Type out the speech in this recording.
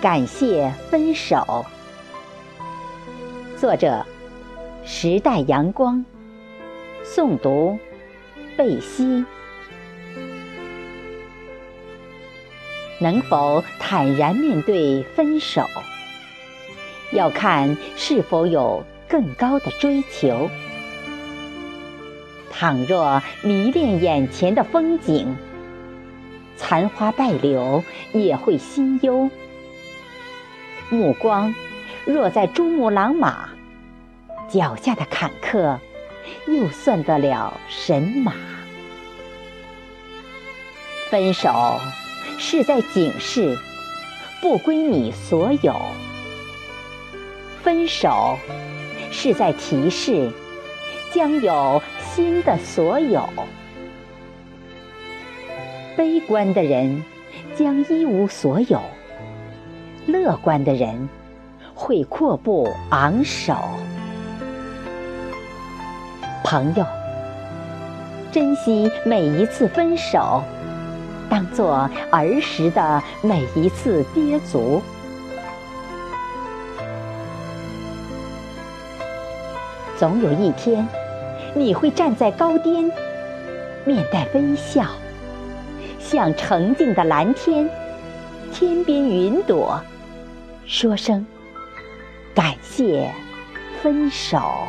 感谢分手。作者：时代阳光。诵读：贝西。能否坦然面对分手，要看是否有更高的追求。倘若迷恋眼前的风景，残花败柳也会心忧。目光若在珠穆朗玛，脚下的坎坷又算得了神马？分手是在警示，不归你所有；分手是在提示，将有新的所有。悲观的人将一无所有。乐观的人会阔步昂首，朋友，珍惜每一次分手，当做儿时的每一次跌足。总有一天，你会站在高巅，面带微笑，向澄净的蓝天、天边云朵。说声感谢，分手。